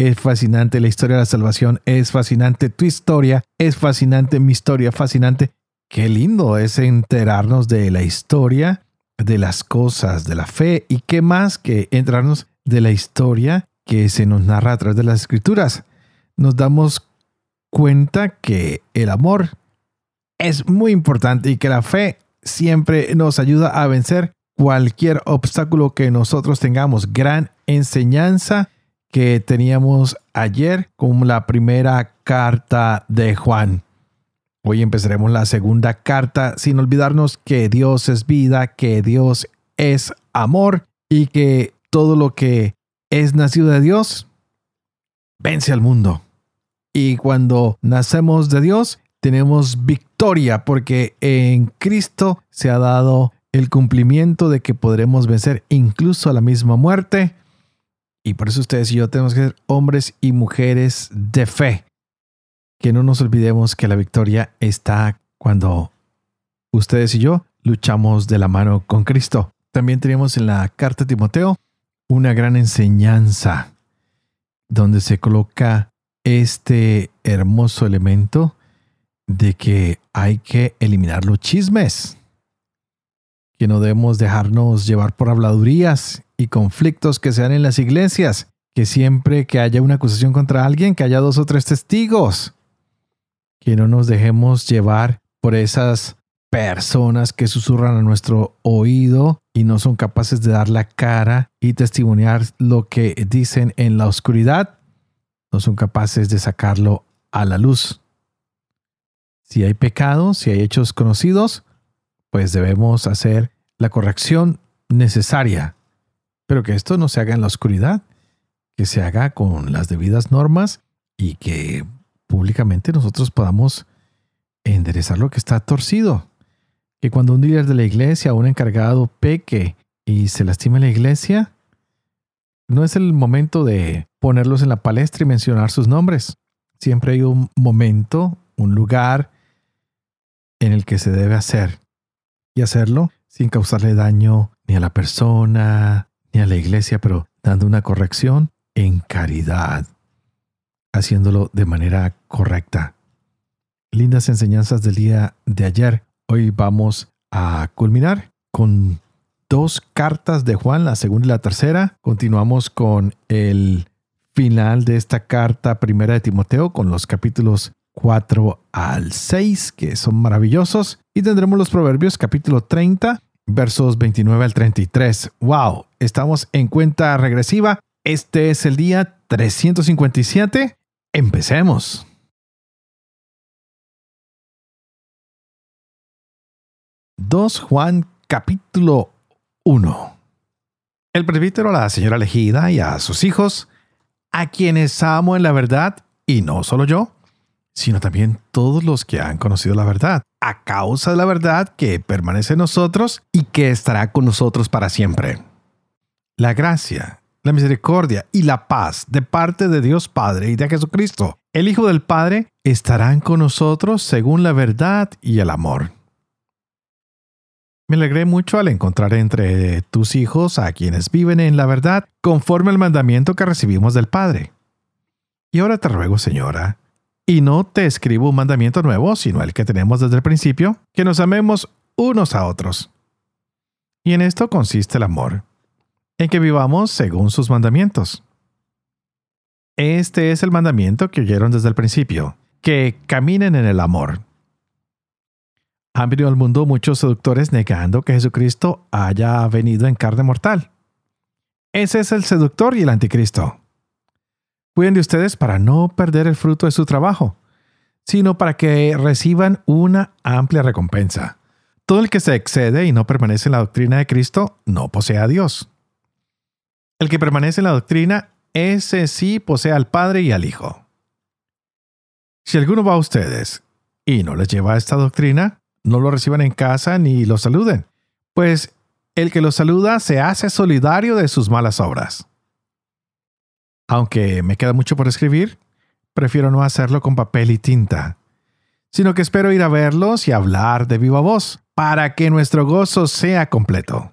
es fascinante. La historia de la salvación es fascinante. Tu historia es fascinante. Mi historia fascinante. Qué lindo es enterarnos de la historia, de las cosas, de la fe y qué más que enterarnos de la historia que se nos narra a través de las escrituras. Nos damos cuenta que el amor es muy importante y que la fe siempre nos ayuda a vencer cualquier obstáculo que nosotros tengamos. Gran enseñanza que teníamos ayer con la primera carta de Juan. Hoy empezaremos la segunda carta sin olvidarnos que Dios es vida, que Dios es amor y que todo lo que es nacido de Dios vence al mundo. Y cuando nacemos de Dios, tenemos victoria porque en Cristo se ha dado el cumplimiento de que podremos vencer incluso a la misma muerte. Y por eso ustedes y yo tenemos que ser hombres y mujeres de fe. Que no nos olvidemos que la victoria está cuando ustedes y yo luchamos de la mano con Cristo. También tenemos en la carta de Timoteo una gran enseñanza donde se coloca este hermoso elemento de que hay que eliminar los chismes, que no debemos dejarnos llevar por habladurías y conflictos que sean en las iglesias, que siempre que haya una acusación contra alguien, que haya dos o tres testigos, que no nos dejemos llevar por esas personas que susurran a nuestro oído y no son capaces de dar la cara y testimoniar lo que dicen en la oscuridad, no son capaces de sacarlo a la luz. Si hay pecados, si hay hechos conocidos, pues debemos hacer la corrección necesaria. Pero que esto no se haga en la oscuridad, que se haga con las debidas normas y que públicamente nosotros podamos enderezar lo que está torcido. Que cuando un líder de la iglesia un encargado peque y se lastime la iglesia, no es el momento de ponerlos en la palestra y mencionar sus nombres. Siempre hay un momento, un lugar en el que se debe hacer y hacerlo sin causarle daño ni a la persona ni a la iglesia, pero dando una corrección en caridad, haciéndolo de manera correcta. Lindas enseñanzas del día de ayer. Hoy vamos a culminar con dos cartas de Juan, la segunda y la tercera. Continuamos con el final de esta carta primera de Timoteo, con los capítulos 4 al 6, que son maravillosos. Y tendremos los Proverbios capítulo 30, versos 29 al 33. ¡Wow! Estamos en cuenta regresiva. Este es el día 357. Empecemos. Dos Juan capítulo 1. El presbítero a la señora elegida y a sus hijos, a quienes amo en la verdad, y no solo yo, sino también todos los que han conocido la verdad, a causa de la verdad que permanece en nosotros y que estará con nosotros para siempre. La gracia, la misericordia y la paz de parte de Dios Padre y de Jesucristo, el Hijo del Padre, estarán con nosotros según la verdad y el amor. Me alegré mucho al encontrar entre tus hijos a quienes viven en la verdad conforme al mandamiento que recibimos del Padre. Y ahora te ruego, Señora, y no te escribo un mandamiento nuevo, sino el que tenemos desde el principio, que nos amemos unos a otros. Y en esto consiste el amor, en que vivamos según sus mandamientos. Este es el mandamiento que oyeron desde el principio, que caminen en el amor. Han venido al mundo muchos seductores negando que Jesucristo haya venido en carne mortal. Ese es el seductor y el anticristo. Cuiden de ustedes para no perder el fruto de su trabajo, sino para que reciban una amplia recompensa. Todo el que se excede y no permanece en la doctrina de Cristo no posee a Dios. El que permanece en la doctrina ese sí posee al Padre y al Hijo. Si alguno va a ustedes y no les lleva esta doctrina, no lo reciban en casa ni lo saluden, pues el que lo saluda se hace solidario de sus malas obras. Aunque me queda mucho por escribir, prefiero no hacerlo con papel y tinta, sino que espero ir a verlos y hablar de viva voz, para que nuestro gozo sea completo.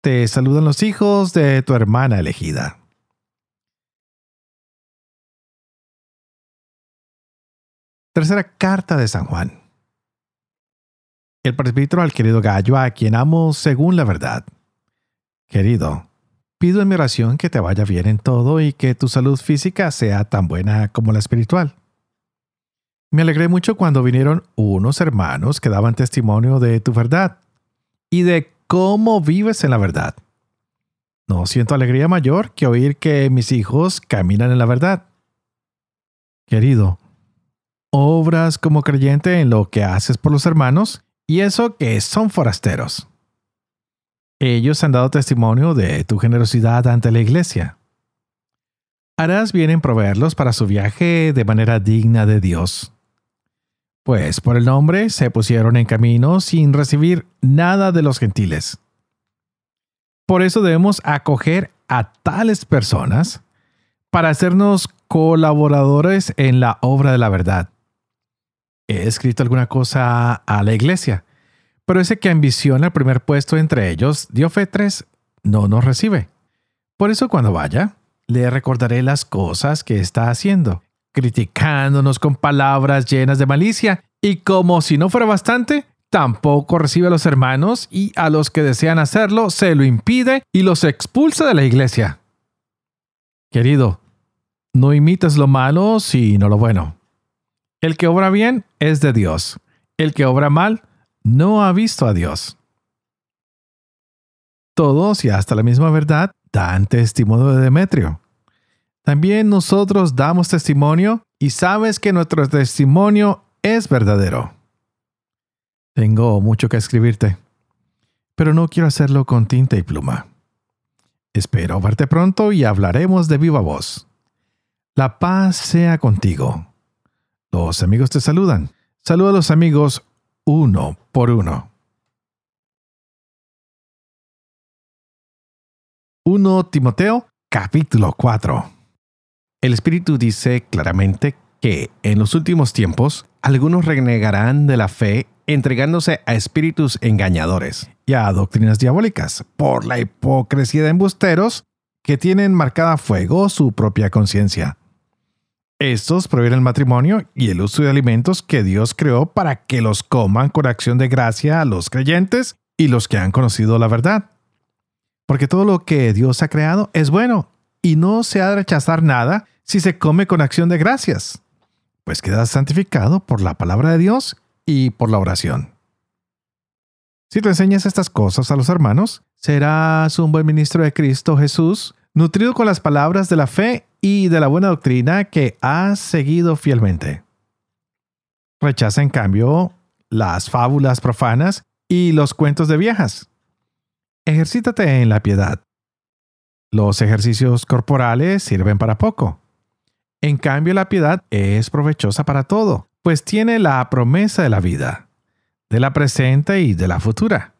Te saludan los hijos de tu hermana elegida. Tercera carta de San Juan. El presbítero al querido Gallo, a quien amo según la verdad. Querido, pido en mi oración que te vaya bien en todo y que tu salud física sea tan buena como la espiritual. Me alegré mucho cuando vinieron unos hermanos que daban testimonio de tu verdad y de cómo vives en la verdad. No siento alegría mayor que oír que mis hijos caminan en la verdad. Querido, obras como creyente en lo que haces por los hermanos, y eso que son forasteros. Ellos han dado testimonio de tu generosidad ante la iglesia. Harás bien en proveerlos para su viaje de manera digna de Dios. Pues por el nombre se pusieron en camino sin recibir nada de los gentiles. Por eso debemos acoger a tales personas para hacernos colaboradores en la obra de la verdad he escrito alguna cosa a la iglesia, pero ese que ambiciona el primer puesto entre ellos, Diofetres, no nos recibe. Por eso cuando vaya, le recordaré las cosas que está haciendo, criticándonos con palabras llenas de malicia, y como si no fuera bastante, tampoco recibe a los hermanos y a los que desean hacerlo se lo impide y los expulsa de la iglesia. Querido, no imites lo malo sino lo bueno. El que obra bien es de Dios. El que obra mal no ha visto a Dios. Todos y hasta la misma verdad dan testimonio de Demetrio. También nosotros damos testimonio y sabes que nuestro testimonio es verdadero. Tengo mucho que escribirte, pero no quiero hacerlo con tinta y pluma. Espero verte pronto y hablaremos de viva voz. La paz sea contigo. Los amigos te saludan. Saluda a los amigos uno por uno. 1 Timoteo capítulo 4 El Espíritu dice claramente que en los últimos tiempos algunos renegarán de la fe entregándose a espíritus engañadores y a doctrinas diabólicas por la hipocresía de embusteros que tienen marcada a fuego su propia conciencia. Estos prohíben el matrimonio y el uso de alimentos que Dios creó para que los coman con acción de gracia a los creyentes y los que han conocido la verdad. Porque todo lo que Dios ha creado es bueno y no se ha de rechazar nada si se come con acción de gracias, pues queda santificado por la palabra de Dios y por la oración. Si tú enseñas estas cosas a los hermanos, serás un buen ministro de Cristo Jesús, nutrido con las palabras de la fe y de la buena doctrina que has seguido fielmente. Rechaza en cambio las fábulas profanas y los cuentos de viejas. Ejercítate en la piedad. Los ejercicios corporales sirven para poco. En cambio, la piedad es provechosa para todo, pues tiene la promesa de la vida, de la presente y de la futura.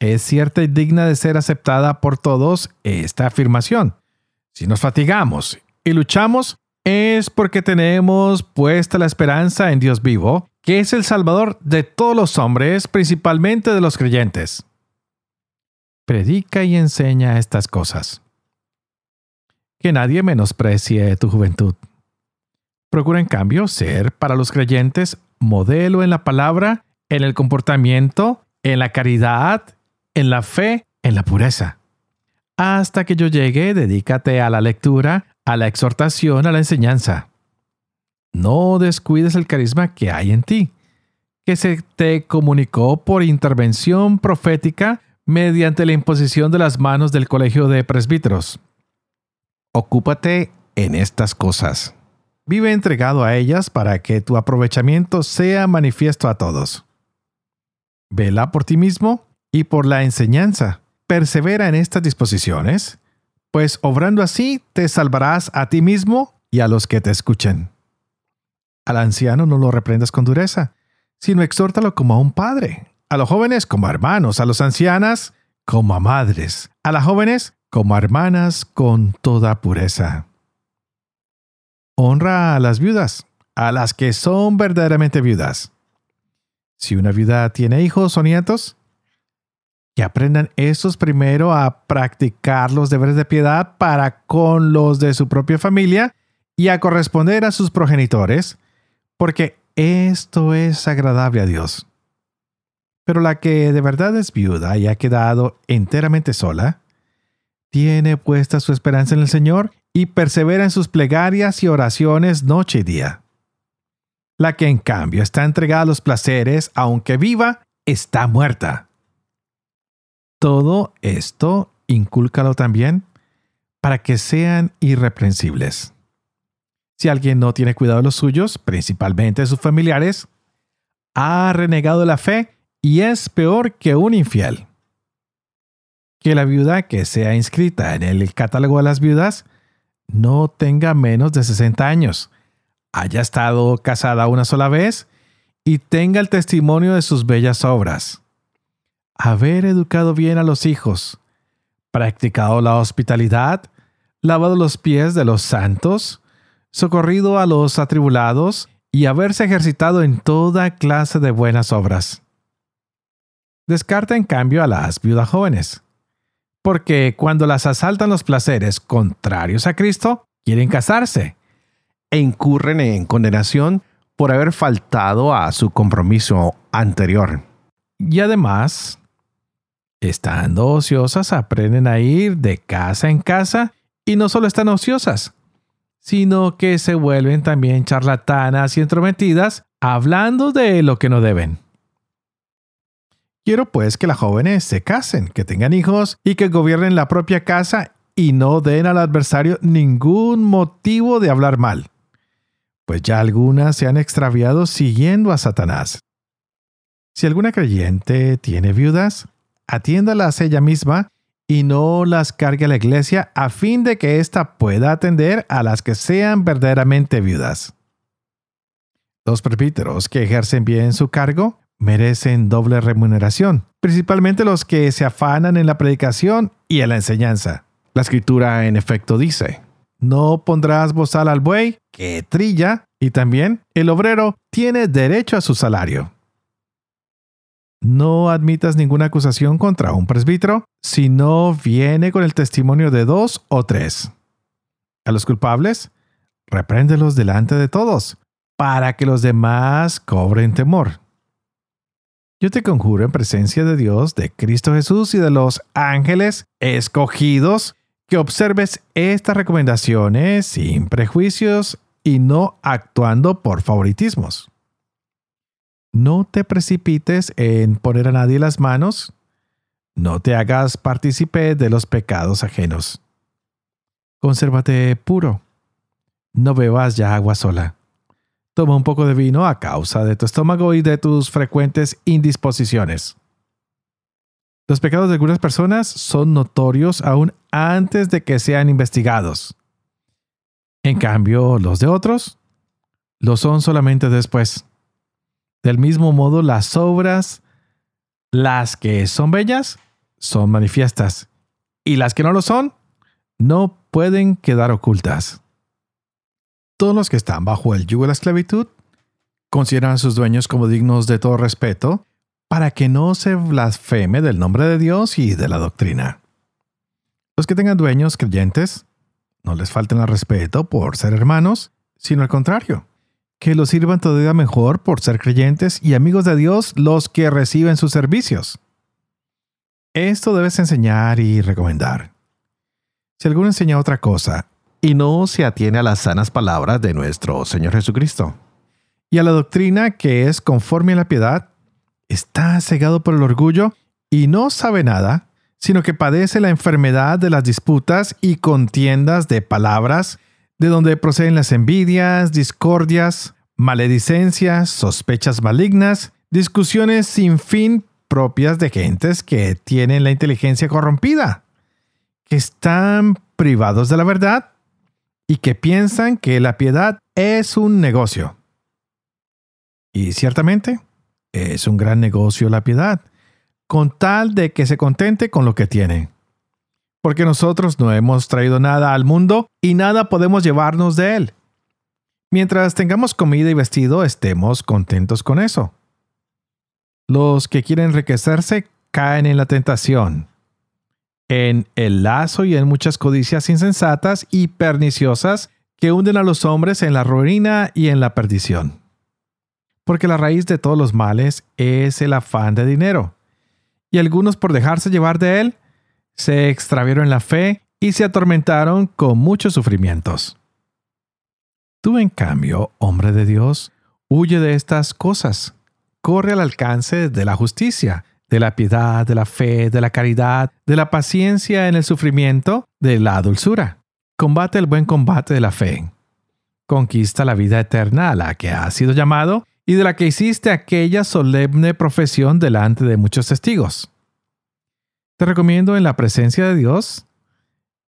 Es cierta y digna de ser aceptada por todos esta afirmación, si nos fatigamos y luchamos, es porque tenemos puesta la esperanza en Dios vivo, que es el Salvador de todos los hombres, principalmente de los creyentes. Predica y enseña estas cosas. Que nadie menosprecie tu juventud. Procura en cambio ser para los creyentes modelo en la palabra, en el comportamiento, en la caridad, en la fe, en la pureza. Hasta que yo llegue, dedícate a la lectura, a la exhortación, a la enseñanza. No descuides el carisma que hay en ti, que se te comunicó por intervención profética mediante la imposición de las manos del colegio de presbíteros. Ocúpate en estas cosas. Vive entregado a ellas para que tu aprovechamiento sea manifiesto a todos. Vela por ti mismo y por la enseñanza persevera en estas disposiciones, pues obrando así te salvarás a ti mismo y a los que te escuchen. Al anciano no lo reprendas con dureza, sino exhórtalo como a un padre, a los jóvenes como a hermanos, a los ancianas como a madres, a las jóvenes como a hermanas con toda pureza. Honra a las viudas, a las que son verdaderamente viudas. Si una viuda tiene hijos o nietos, que aprendan estos primero a practicar los deberes de piedad para con los de su propia familia y a corresponder a sus progenitores, porque esto es agradable a Dios. Pero la que de verdad es viuda y ha quedado enteramente sola, tiene puesta su esperanza en el Señor y persevera en sus plegarias y oraciones noche y día. La que en cambio está entregada a los placeres, aunque viva, está muerta. Todo esto incúlcalo también para que sean irreprensibles. Si alguien no tiene cuidado de los suyos, principalmente de sus familiares, ha renegado la fe y es peor que un infiel. Que la viuda que sea inscrita en el catálogo de las viudas no tenga menos de 60 años, haya estado casada una sola vez y tenga el testimonio de sus bellas obras. Haber educado bien a los hijos, practicado la hospitalidad, lavado los pies de los santos, socorrido a los atribulados y haberse ejercitado en toda clase de buenas obras. Descarta en cambio a las viudas jóvenes, porque cuando las asaltan los placeres contrarios a Cristo, quieren casarse e incurren en condenación por haber faltado a su compromiso anterior. Y además, estando ociosas, aprenden a ir de casa en casa y no solo están ociosas, sino que se vuelven también charlatanas y entrometidas, hablando de lo que no deben. Quiero pues que las jóvenes se casen, que tengan hijos y que gobiernen la propia casa y no den al adversario ningún motivo de hablar mal, pues ya algunas se han extraviado siguiendo a Satanás. Si alguna creyente tiene viudas, atiéndalas ella misma y no las cargue a la iglesia a fin de que ésta pueda atender a las que sean verdaderamente viudas. Los presbíteros que ejercen bien su cargo merecen doble remuneración, principalmente los que se afanan en la predicación y en la enseñanza. La escritura en efecto dice, no pondrás bozal al buey que trilla, y también el obrero tiene derecho a su salario. No admitas ninguna acusación contra un presbítero si no viene con el testimonio de dos o tres. A los culpables, repréndelos delante de todos, para que los demás cobren temor. Yo te conjuro en presencia de Dios, de Cristo Jesús y de los ángeles escogidos, que observes estas recomendaciones sin prejuicios y no actuando por favoritismos. No te precipites en poner a nadie las manos. No te hagas partícipe de los pecados ajenos. Consérvate puro. No bebas ya agua sola. Toma un poco de vino a causa de tu estómago y de tus frecuentes indisposiciones. Los pecados de algunas personas son notorios aún antes de que sean investigados. En cambio, los de otros lo son solamente después. Del mismo modo, las obras, las que son bellas, son manifiestas, y las que no lo son, no pueden quedar ocultas. Todos los que están bajo el yugo de la esclavitud consideran a sus dueños como dignos de todo respeto para que no se blasfeme del nombre de Dios y de la doctrina. Los que tengan dueños creyentes, no les falten al respeto por ser hermanos, sino al contrario, que los sirvan todavía mejor por ser creyentes y amigos de Dios los que reciben sus servicios. Esto debes enseñar y recomendar. Si alguno enseña otra cosa y no se atiene a las sanas palabras de nuestro Señor Jesucristo y a la doctrina que es conforme a la piedad, está cegado por el orgullo y no sabe nada, sino que padece la enfermedad de las disputas y contiendas de palabras de donde proceden las envidias, discordias, maledicencias, sospechas malignas, discusiones sin fin propias de gentes que tienen la inteligencia corrompida, que están privados de la verdad y que piensan que la piedad es un negocio. Y ciertamente, es un gran negocio la piedad, con tal de que se contente con lo que tiene. Porque nosotros no hemos traído nada al mundo y nada podemos llevarnos de él. Mientras tengamos comida y vestido, estemos contentos con eso. Los que quieren enriquecerse caen en la tentación, en el lazo y en muchas codicias insensatas y perniciosas que hunden a los hombres en la ruina y en la perdición. Porque la raíz de todos los males es el afán de dinero, y algunos por dejarse llevar de él, se extravieron en la fe y se atormentaron con muchos sufrimientos. Tú, en cambio, hombre de Dios, huye de estas cosas, corre al alcance de la justicia, de la piedad, de la fe, de la caridad, de la paciencia en el sufrimiento, de la dulzura. Combate el buen combate de la fe. Conquista la vida eterna a la que has sido llamado y de la que hiciste aquella solemne profesión delante de muchos testigos. Te recomiendo en la presencia de Dios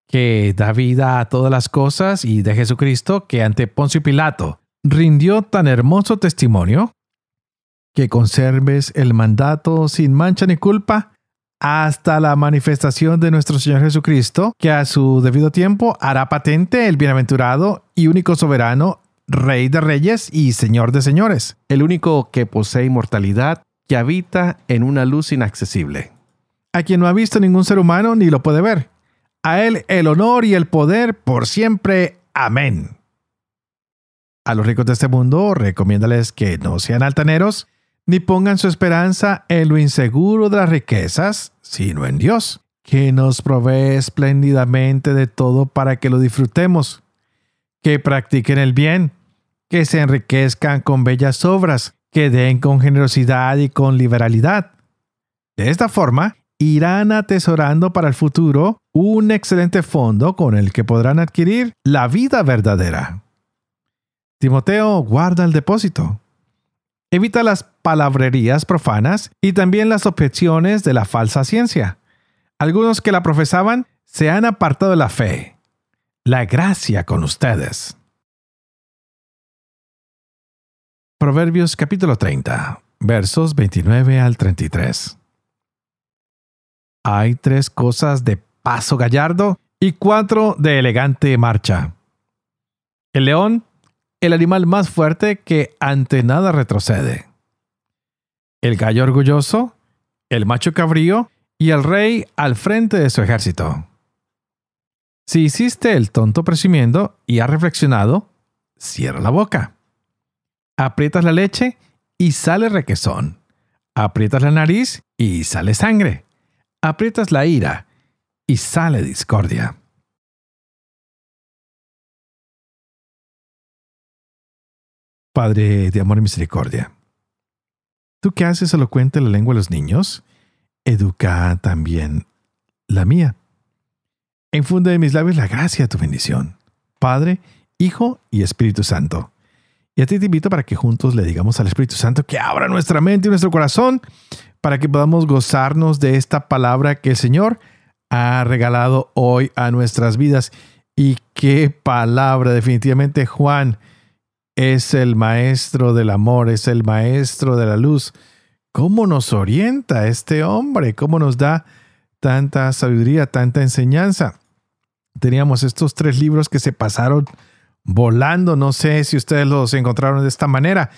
que da vida a todas las cosas, y de Jesucristo, que ante Poncio Pilato rindió tan hermoso testimonio, que conserves el mandato sin mancha ni culpa hasta la manifestación de nuestro Señor Jesucristo, que a su debido tiempo hará patente el bienaventurado y único soberano, Rey de reyes y Señor de señores, el único que posee inmortalidad, que habita en una luz inaccesible, a quien no ha visto ningún ser humano ni lo puede ver a Él el honor y el poder por siempre. Amén. A los ricos de este mundo, recomiéndales que no sean altaneros, ni pongan su esperanza en lo inseguro de las riquezas, sino en Dios, que nos provee espléndidamente de todo para que lo disfrutemos, que practiquen el bien, que se enriquezcan con bellas obras, que den con generosidad y con liberalidad. De esta forma, irán atesorando para el futuro un excelente fondo con el que podrán adquirir la vida verdadera. Timoteo guarda el depósito. Evita las palabrerías profanas y también las objeciones de la falsa ciencia. Algunos que la profesaban se han apartado de la fe. La gracia con ustedes. Proverbios capítulo 30, versos 29 al 33 hay tres cosas de paso gallardo y cuatro de elegante marcha. El león, el animal más fuerte que ante nada retrocede. El gallo orgulloso, el macho cabrío y el rey al frente de su ejército. Si hiciste el tonto presumiendo y has reflexionado, cierra la boca. Aprietas la leche y sale requesón. Aprietas la nariz y sale sangre aprietas la ira y sale discordia. Padre de amor y misericordia, tú que haces elocuente la lengua de los niños, educa también la mía. Infunde en mis labios la gracia de tu bendición, Padre, Hijo y Espíritu Santo. Y a ti te invito para que juntos le digamos al Espíritu Santo que abra nuestra mente y nuestro corazón para que podamos gozarnos de esta palabra que el Señor ha regalado hoy a nuestras vidas. Y qué palabra, definitivamente Juan es el maestro del amor, es el maestro de la luz. ¿Cómo nos orienta este hombre? ¿Cómo nos da tanta sabiduría, tanta enseñanza? Teníamos estos tres libros que se pasaron volando. No sé si ustedes los encontraron de esta manera.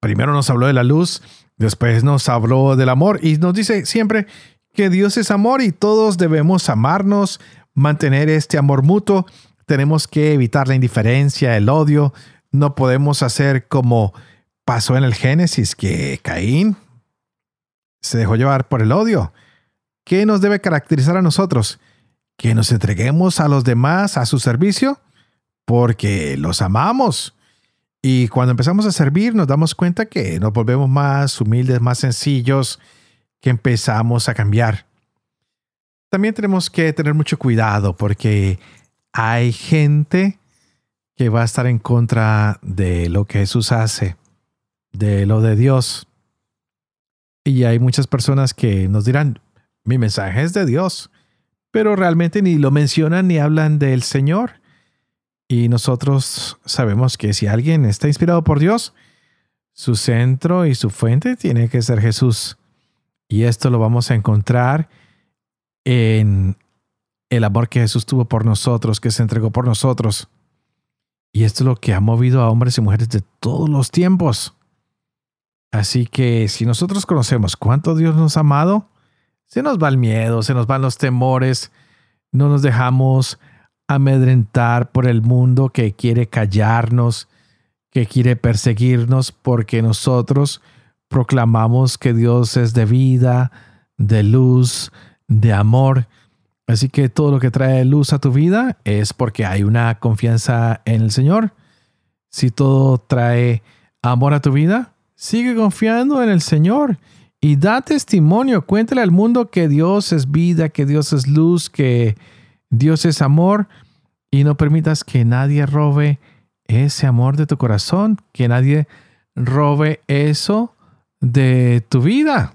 Primero nos habló de la luz, Después nos habló del amor y nos dice siempre que Dios es amor y todos debemos amarnos, mantener este amor mutuo. Tenemos que evitar la indiferencia, el odio. No podemos hacer como pasó en el Génesis, que Caín se dejó llevar por el odio. ¿Qué nos debe caracterizar a nosotros? Que nos entreguemos a los demás a su servicio porque los amamos y cuando empezamos a servir nos damos cuenta que nos volvemos más humildes, más sencillos, que empezamos a cambiar. También tenemos que tener mucho cuidado porque hay gente que va a estar en contra de lo que Jesús hace, de lo de Dios. Y hay muchas personas que nos dirán, mi mensaje es de Dios, pero realmente ni lo mencionan ni hablan del Señor. Y nosotros sabemos que si alguien está inspirado por Dios, su centro y su fuente tiene que ser Jesús. Y esto lo vamos a encontrar en el amor que Jesús tuvo por nosotros, que se entregó por nosotros. Y esto es lo que ha movido a hombres y mujeres de todos los tiempos. Así que si nosotros conocemos cuánto Dios nos ha amado, se nos va el miedo, se nos van los temores, no nos dejamos amedrentar por el mundo que quiere callarnos, que quiere perseguirnos porque nosotros proclamamos que Dios es de vida, de luz, de amor. Así que todo lo que trae luz a tu vida es porque hay una confianza en el Señor. Si todo trae amor a tu vida, sigue confiando en el Señor y da testimonio. Cuéntale al mundo que Dios es vida, que Dios es luz, que Dios es amor y no permitas que nadie robe ese amor de tu corazón, que nadie robe eso de tu vida.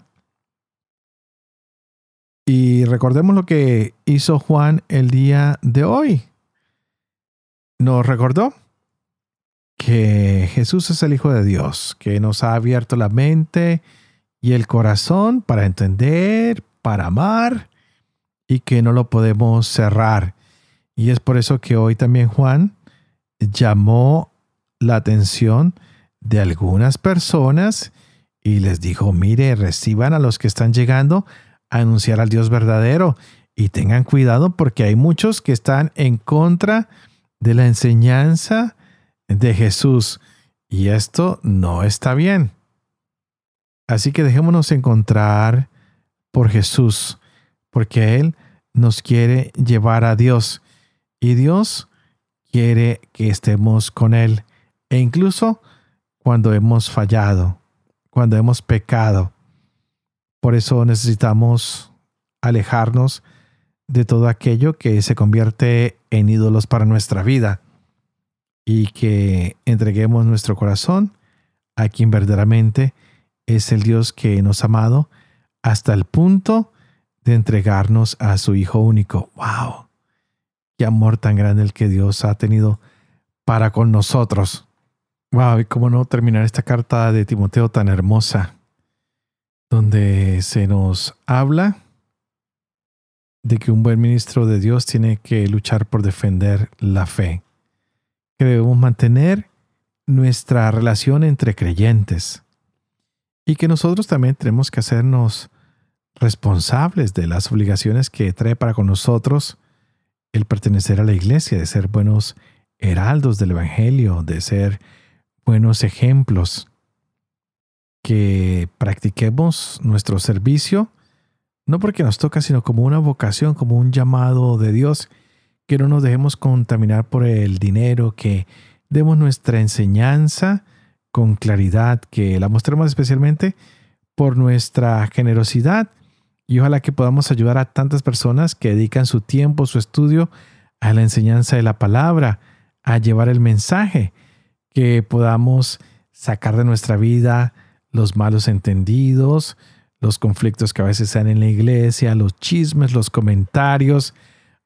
Y recordemos lo que hizo Juan el día de hoy. Nos recordó que Jesús es el Hijo de Dios, que nos ha abierto la mente y el corazón para entender, para amar y que no lo podemos cerrar. Y es por eso que hoy también Juan llamó la atención de algunas personas y les dijo, mire, reciban a los que están llegando a anunciar al Dios verdadero y tengan cuidado porque hay muchos que están en contra de la enseñanza de Jesús y esto no está bien. Así que dejémonos encontrar por Jesús, porque Él nos quiere llevar a Dios y Dios quiere que estemos con Él e incluso cuando hemos fallado, cuando hemos pecado. Por eso necesitamos alejarnos de todo aquello que se convierte en ídolos para nuestra vida y que entreguemos nuestro corazón a quien verdaderamente es el Dios que nos ha amado hasta el punto de entregarnos a su Hijo único. ¡Wow! Qué amor tan grande el que Dios ha tenido para con nosotros. ¡Wow! Y cómo no terminar esta carta de Timoteo tan hermosa donde se nos habla de que un buen ministro de Dios tiene que luchar por defender la fe, que debemos mantener nuestra relación entre creyentes y que nosotros también tenemos que hacernos responsables de las obligaciones que trae para con nosotros el pertenecer a la iglesia, de ser buenos heraldos del Evangelio, de ser buenos ejemplos. Que practiquemos nuestro servicio, no porque nos toca, sino como una vocación, como un llamado de Dios, que no nos dejemos contaminar por el dinero, que demos nuestra enseñanza con claridad, que la mostremos especialmente por nuestra generosidad y ojalá que podamos ayudar a tantas personas que dedican su tiempo, su estudio a la enseñanza de la palabra, a llevar el mensaje, que podamos sacar de nuestra vida los malos entendidos, los conflictos que a veces sean en la iglesia, los chismes, los comentarios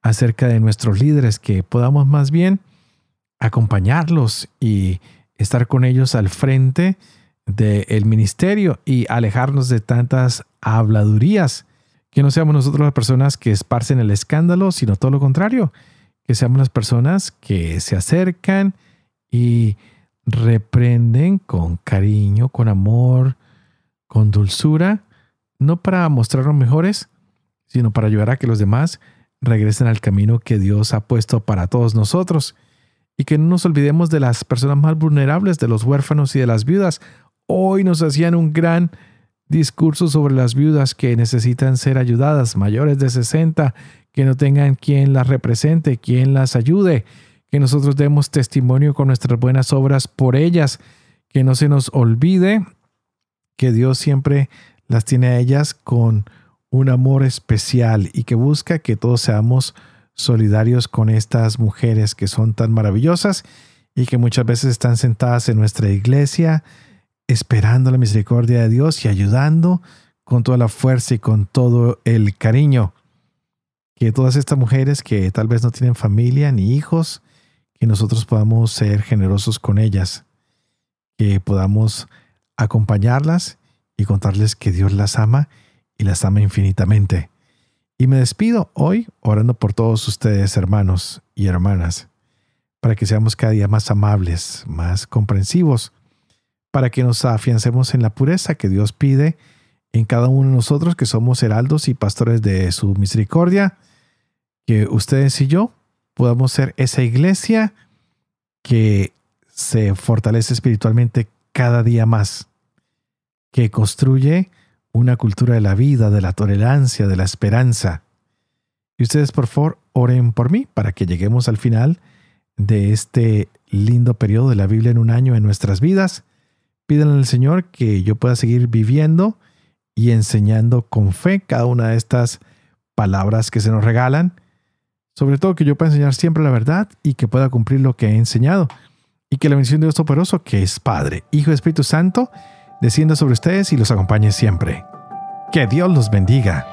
acerca de nuestros líderes, que podamos más bien acompañarlos y estar con ellos al frente del ministerio y alejarnos de tantas habladurías. Que no seamos nosotros las personas que esparcen el escándalo, sino todo lo contrario, que seamos las personas que se acercan y reprenden con cariño, con amor, con dulzura, no para mostrarnos mejores, sino para ayudar a que los demás regresen al camino que Dios ha puesto para todos nosotros. Y que no nos olvidemos de las personas más vulnerables, de los huérfanos y de las viudas. Hoy nos hacían un gran discurso sobre las viudas que necesitan ser ayudadas, mayores de 60, que no tengan quien las represente, quien las ayude que nosotros demos testimonio con nuestras buenas obras por ellas, que no se nos olvide que Dios siempre las tiene a ellas con un amor especial y que busca que todos seamos solidarios con estas mujeres que son tan maravillosas y que muchas veces están sentadas en nuestra iglesia esperando la misericordia de Dios y ayudando con toda la fuerza y con todo el cariño. que todas estas mujeres que tal vez no tienen familia ni hijos, que nosotros podamos ser generosos con ellas, que podamos acompañarlas y contarles que Dios las ama y las ama infinitamente. Y me despido hoy orando por todos ustedes, hermanos y hermanas, para que seamos cada día más amables, más comprensivos, para que nos afiancemos en la pureza que Dios pide en cada uno de nosotros, que somos heraldos y pastores de su misericordia, que ustedes y yo podamos ser esa iglesia que se fortalece espiritualmente cada día más, que construye una cultura de la vida, de la tolerancia, de la esperanza. Y ustedes, por favor, oren por mí para que lleguemos al final de este lindo periodo de la Biblia en un año en nuestras vidas. Pídanle al Señor que yo pueda seguir viviendo y enseñando con fe cada una de estas palabras que se nos regalan. Sobre todo que yo pueda enseñar siempre la verdad y que pueda cumplir lo que he enseñado. Y que la bendición de Dios Todopoderoso, que es Padre, Hijo y Espíritu Santo, descienda sobre ustedes y los acompañe siempre. Que Dios los bendiga.